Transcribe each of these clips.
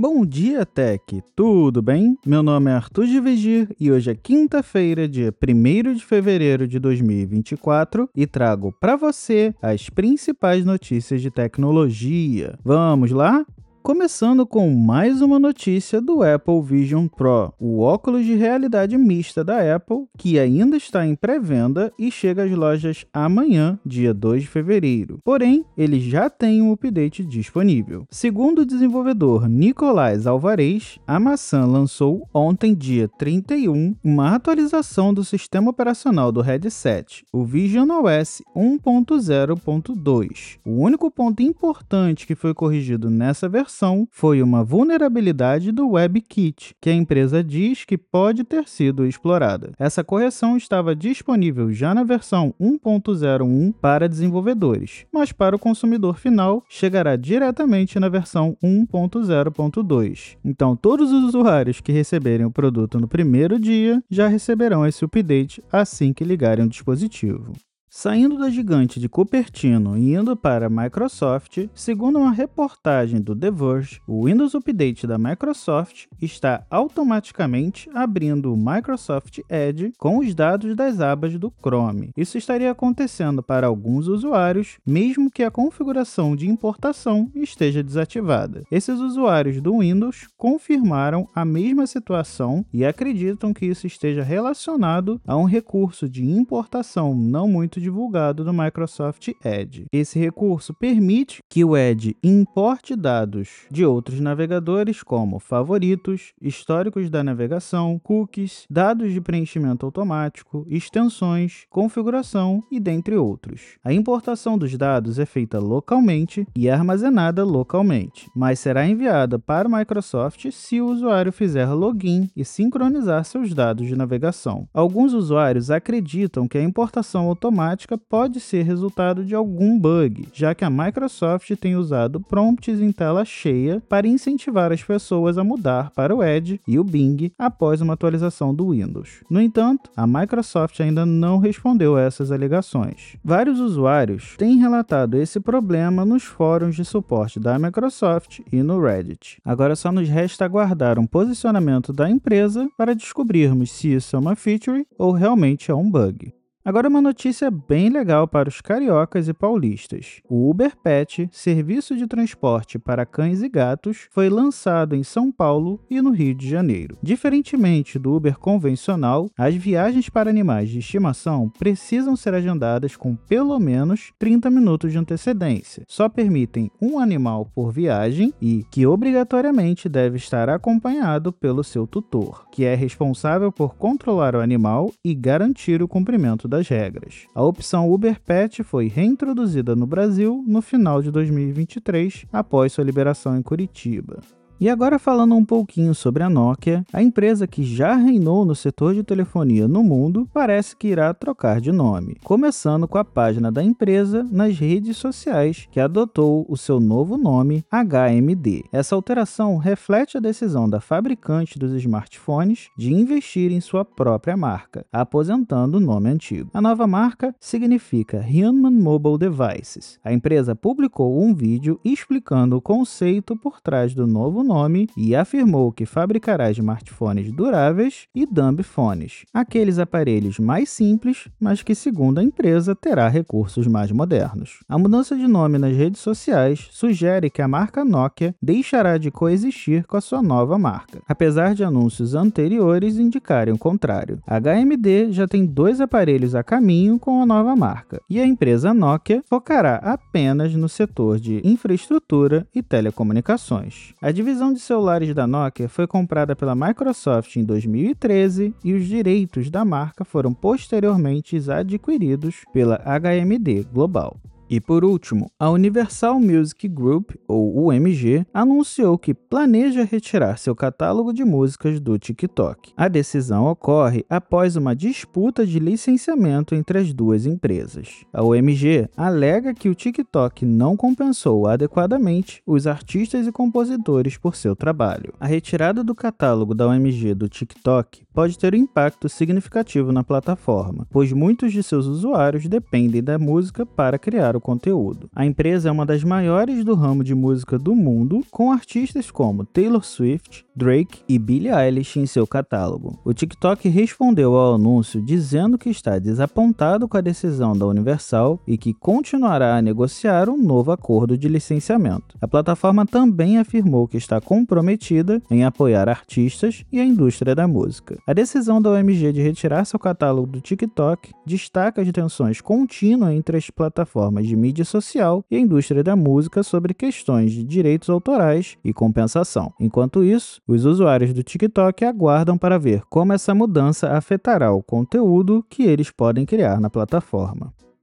Bom dia, Tech! Tudo bem? Meu nome é Arthur de Vigir e hoje é quinta-feira, dia 1 de fevereiro de 2024 e trago para você as principais notícias de tecnologia. Vamos lá? Começando com mais uma notícia do Apple Vision Pro, o óculos de realidade mista da Apple, que ainda está em pré-venda e chega às lojas amanhã, dia 2 de fevereiro. Porém, ele já tem um update disponível. Segundo o desenvolvedor Nicolás Alvarez, a maçã lançou ontem, dia 31, uma atualização do sistema operacional do headset, o Vision OS 1.0.2. O único ponto importante que foi corrigido nessa versão foi uma vulnerabilidade do WebKit, que a empresa diz que pode ter sido explorada. Essa correção estava disponível já na versão 1.01 para desenvolvedores, mas para o consumidor final chegará diretamente na versão 1.0.2. Então, todos os usuários que receberem o produto no primeiro dia já receberão esse update assim que ligarem o dispositivo. Saindo da gigante de Cupertino e indo para a Microsoft, segundo uma reportagem do The Verge, o Windows Update da Microsoft está automaticamente abrindo o Microsoft Edge com os dados das abas do Chrome. Isso estaria acontecendo para alguns usuários, mesmo que a configuração de importação esteja desativada. Esses usuários do Windows confirmaram a mesma situação e acreditam que isso esteja relacionado a um recurso de importação não muito divulgado do Microsoft Edge. Esse recurso permite que o Edge importe dados de outros navegadores, como favoritos, históricos da navegação, cookies, dados de preenchimento automático, extensões, configuração e dentre outros. A importação dos dados é feita localmente e armazenada localmente, mas será enviada para o Microsoft se o usuário fizer login e sincronizar seus dados de navegação. Alguns usuários acreditam que a importação automática automática pode ser resultado de algum bug, já que a Microsoft tem usado prompts em tela cheia para incentivar as pessoas a mudar para o Edge e o Bing após uma atualização do Windows. No entanto, a Microsoft ainda não respondeu a essas alegações. Vários usuários têm relatado esse problema nos fóruns de suporte da Microsoft e no Reddit. Agora só nos resta aguardar um posicionamento da empresa para descobrirmos se isso é uma feature ou realmente é um bug. Agora uma notícia bem legal para os cariocas e paulistas. O Uber Pet, serviço de transporte para cães e gatos, foi lançado em São Paulo e no Rio de Janeiro. Diferentemente do Uber convencional, as viagens para animais de estimação precisam ser agendadas com pelo menos 30 minutos de antecedência. Só permitem um animal por viagem e que obrigatoriamente deve estar acompanhado pelo seu tutor, que é responsável por controlar o animal e garantir o cumprimento da das regras. A opção Uber Pet foi reintroduzida no Brasil no final de 2023, após sua liberação em Curitiba. E agora falando um pouquinho sobre a Nokia, a empresa que já reinou no setor de telefonia no mundo parece que irá trocar de nome, começando com a página da empresa nas redes sociais, que adotou o seu novo nome HMD. Essa alteração reflete a decisão da fabricante dos smartphones de investir em sua própria marca, aposentando o nome antigo. A nova marca significa Human Mobile Devices. A empresa publicou um vídeo explicando o conceito por trás do novo nome e afirmou que fabricará smartphones duráveis e dumb phones, aqueles aparelhos mais simples, mas que, segundo a empresa, terá recursos mais modernos. A mudança de nome nas redes sociais sugere que a marca Nokia deixará de coexistir com a sua nova marca, apesar de anúncios anteriores indicarem o contrário. A HMD já tem dois aparelhos a caminho com a nova marca, e a empresa Nokia focará apenas no setor de infraestrutura e telecomunicações. A divisão divisão de celulares da Nokia foi comprada pela Microsoft em 2013 e os direitos da marca foram posteriormente adquiridos pela HMD Global. E por último, a Universal Music Group, ou UMG, anunciou que planeja retirar seu catálogo de músicas do TikTok. A decisão ocorre após uma disputa de licenciamento entre as duas empresas. A UMG alega que o TikTok não compensou adequadamente os artistas e compositores por seu trabalho. A retirada do catálogo da UMG do TikTok pode ter um impacto significativo na plataforma, pois muitos de seus usuários dependem da música para criar o conteúdo. A empresa é uma das maiores do ramo de música do mundo, com artistas como Taylor Swift, Drake e Billie Eilish em seu catálogo. O TikTok respondeu ao anúncio dizendo que está desapontado com a decisão da Universal e que continuará a negociar um novo acordo de licenciamento. A plataforma também afirmou que está comprometida em apoiar artistas e a indústria da música. A decisão da OMG de retirar seu catálogo do TikTok destaca as tensões contínuas entre as plataformas de mídia social e a indústria da música sobre questões de direitos autorais e compensação. Enquanto isso, os usuários do TikTok aguardam para ver como essa mudança afetará o conteúdo que eles podem criar na plataforma.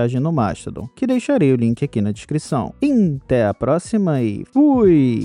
mensagem no Mastodon, que deixarei o link aqui na descrição. Até a próxima e fui!